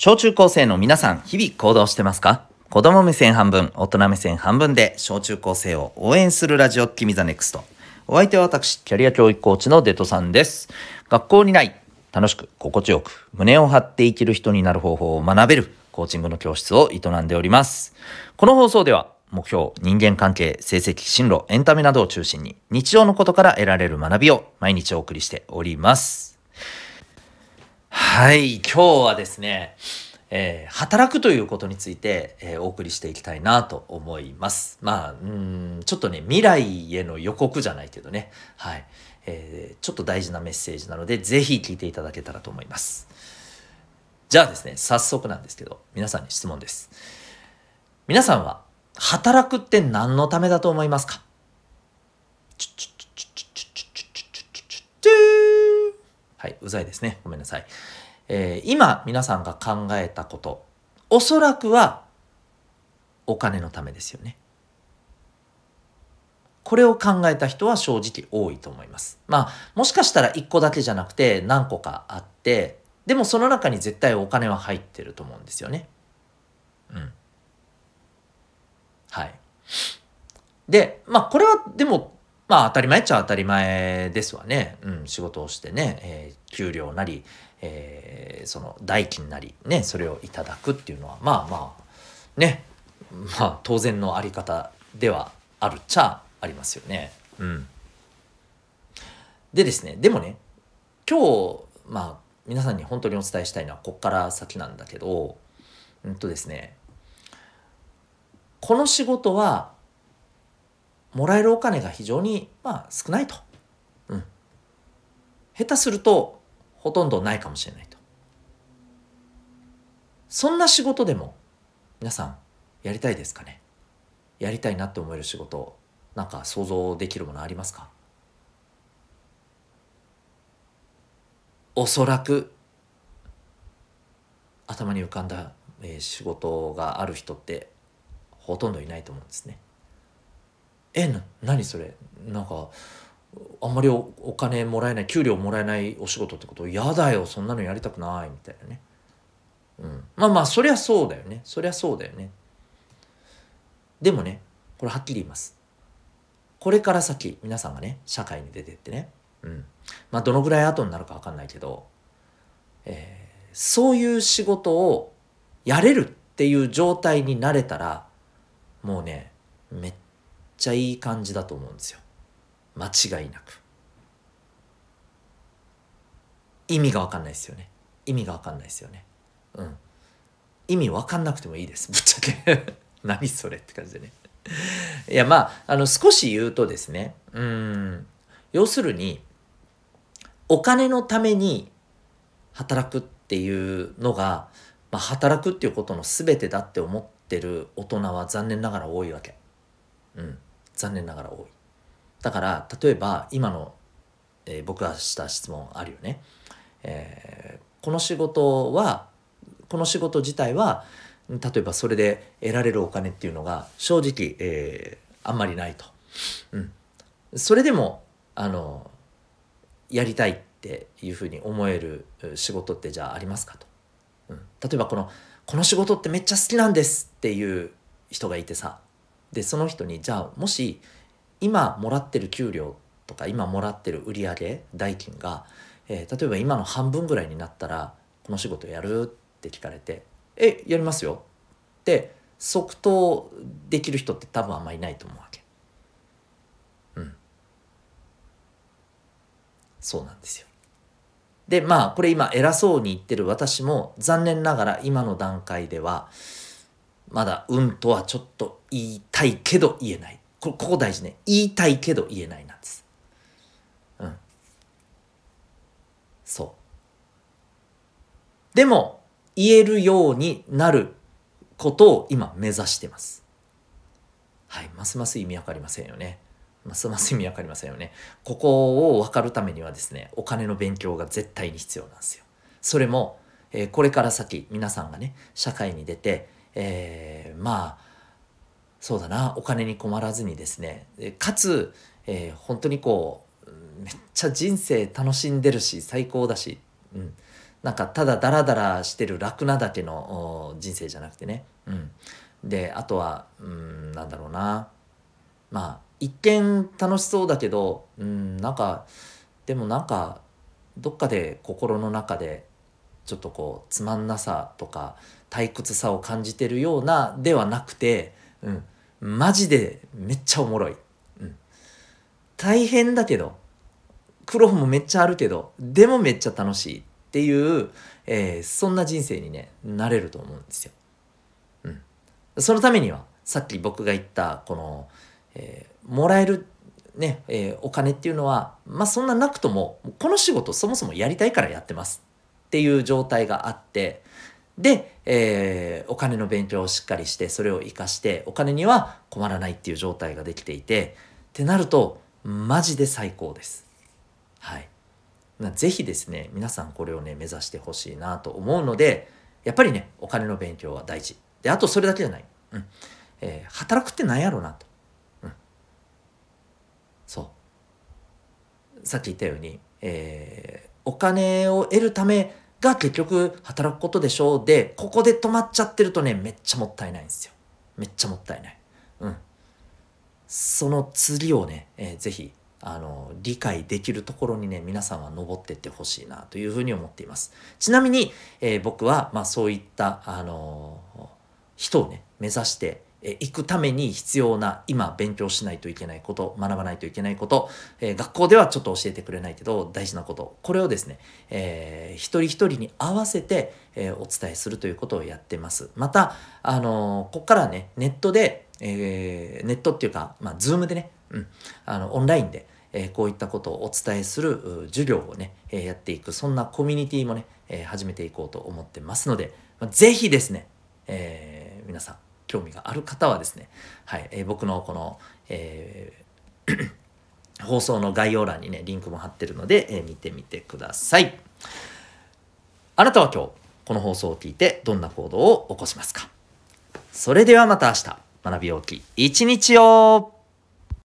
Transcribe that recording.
小中高生の皆さん、日々行動してますか？子供目線半分、大人目線半分で、小中高生を応援するラジオ、君 the NEXT。お相手は私、キャリア教育コーチのデトさんです。学校にない、楽しく、心地よく、胸を張って生きる人になる方法を学べる、コーチングの教室を営んでおります。この放送では、目標、人間関係、成績、進路、エンタメなどを中心に、日常のことから得られる学びを毎日お送りしております。はい、今日はですね、えー、働くということについて、えー、お送りしていきたいなと思います。まあ、うん、ちょっとね、未来への予告じゃないけどね、はい、えー、ちょっと大事なメッセージなので、是非聞いていただけたらと思います。じゃあですね、早速なんですけど、皆さんに質問です。皆さんは、働くって何のためだと思いますか？はい、うざいですね。ごめんなさい。えー今皆さんが考えたこと、おそらくはお金のためですよね。これを考えた人は正直多いと思います。まあ、もしかしたら1個だけじゃなくて何個かあって、でもその中に絶対お金は入ってると思うんですよね。うん。はい。で、まあこれはでも、まあ当たり前っちゃ当たり前ですわね。うん、仕事をしてね、えー給料なり、えーその代金なり、ね、それをいただくっていうのは、まあまあ、ね、まあ当然のあり方ではあるっちゃありますよね。うん。でですね、でもね、今日、まあ皆さんに本当にお伝えしたいのはこっから先なんだけど、うんとですね、この仕事はもらえるお金が非常にまあ少ないと。うん。下手するとほとんどないかもしれないと。そんな仕事でも皆さんやりたいですかね？やりたいなって思える仕事なんか想像できるものありますか？おそらく頭に浮かんだ、えー仕事がある人ってほとんどいないと思うんですね。えな何それ？なんかあんまりお金もらえない給料もらえないお仕事ってこと？嫌だよそんなのやりたくないみたいなね。うん、まあまあそりゃそうだよねそりゃそうだよね。でもねこれはっきり言います。これから先皆さんがね社会に出てってね、うん、まあどのぐらい後になるか分かんないけど、えーそういう仕事をやれるっていう状態になれたらもうねめっちゃいい感じだと思うんですよ。間違いなく。意味が分かんないですよね。意味が分かんないですよね。うん。意味分かんなくてもいいです。ぶっちゃけ。何それって感じでね。いやまああの少し言うとですねうん。要するにお金のために働くっていうのが、まあ、働くっていうことの全てだって思ってる大人は残念ながら多いわけ。うん、残念ながら多い。だから例えば今の、えー僕がした質問あるよね。えーこの仕事はこの仕事自体は例えばそれで得られるお金っていうのが正直、えーあんまりないと。うん、それでもあのやりたいっていうふうに思える仕事ってじゃあありますかと、うん、例えばこの「この仕事ってめっちゃ好きなんです」っていう人がいてさでその人にじゃあもし今もらってる給料とか今もらってる売上代金が、えー例えば今の半分ぐらいになったらこの仕事やるって聞かれて「えやりますよ」って即答できる人って多分あんまいないと思うわけ。うんそうなんですよ。でまあこれ今偉そうに言ってる私も残念ながら今の段階ではまだ「うん」とはちょっと言いたいけど言えないここ大事ね言いたいけど言えないなんです。うん。そう。でも言えるようになることを今目指してます。はいますます意味わかりませんよね。ますます意味わかりませんよね。ここを分かるためにはですねお金の勉強が絶対に必要なんですよ。それも、えーこれから先皆さんがね社会に出て、えーまあそうだなお金に困らずにですね。かつ、えー本当にこうめっちゃ人生楽しんでるし最高だし、うん、なんかただダラダラしてる楽なだけの人生じゃなくてね。うん、であとはうんなんだろうな。まあ一見楽しそうだけどうんなんかでもなんかどっかで心の中でちょっとこうつまんなさとか退屈さを感じてるようなではなくて、うん、マジでめっちゃおもろい。うん、大変だけど苦労もめっちゃあるけどでもめっちゃ楽しいっていう、えー、そんな人生にねなれると思うんですよ。うん、そのためにはさっき僕が言ったこの、えー、もらえるね、えー、お金っていうのはまあそんななくともこの仕事そもそもやりたいからやってますっていう状態があってで、えー、お金の勉強をしっかりしてそれを活かしてお金には困らないっていう状態ができていてってなるとマジで最高です。はい。ぜひですね皆さんこれをね目指してほしいなと思うのでやっぱりねお金の勉強は大事。であとそれだけじゃない。うんえー、働くって何やろうなと。うん、そうさっき言ったように、えー、お金を得るためが結局働くことでしょうで、ここで止まっちゃってるとね、めっちゃもったいないんですよ。めっちゃもったいない。うん。その次をね、えー、ぜひ、あの、理解できるところにね、皆さんは登ってってほしいなというふうに思っています。ちなみに、えー、僕は、まあそういった、あのー、人をね、目指して、え行くために必要な今勉強しないといけないこと学ばないといけないこと、えー、学校ではちょっと教えてくれないけど大事なことこれをですね、えー、一人一人に合わせて、えー、お伝えするということをやってます。またあのここからねネットで、えネットっていうかまあズームでね、うん、あのオンラインでえこういったことをお伝えする授業をね、えやっていくそんなコミュニティもね、え始めていこうと思ってますので、まあ、ぜひですね、え皆さん興味がある方はですね、はいえー、僕のこの、えー 放送の概要欄にね、リンクも貼ってるので、えー、見てみてください。あなたは今日、この放送を聞いてどんな行動を起こしますか？それではまた明日、学び大きい一日を。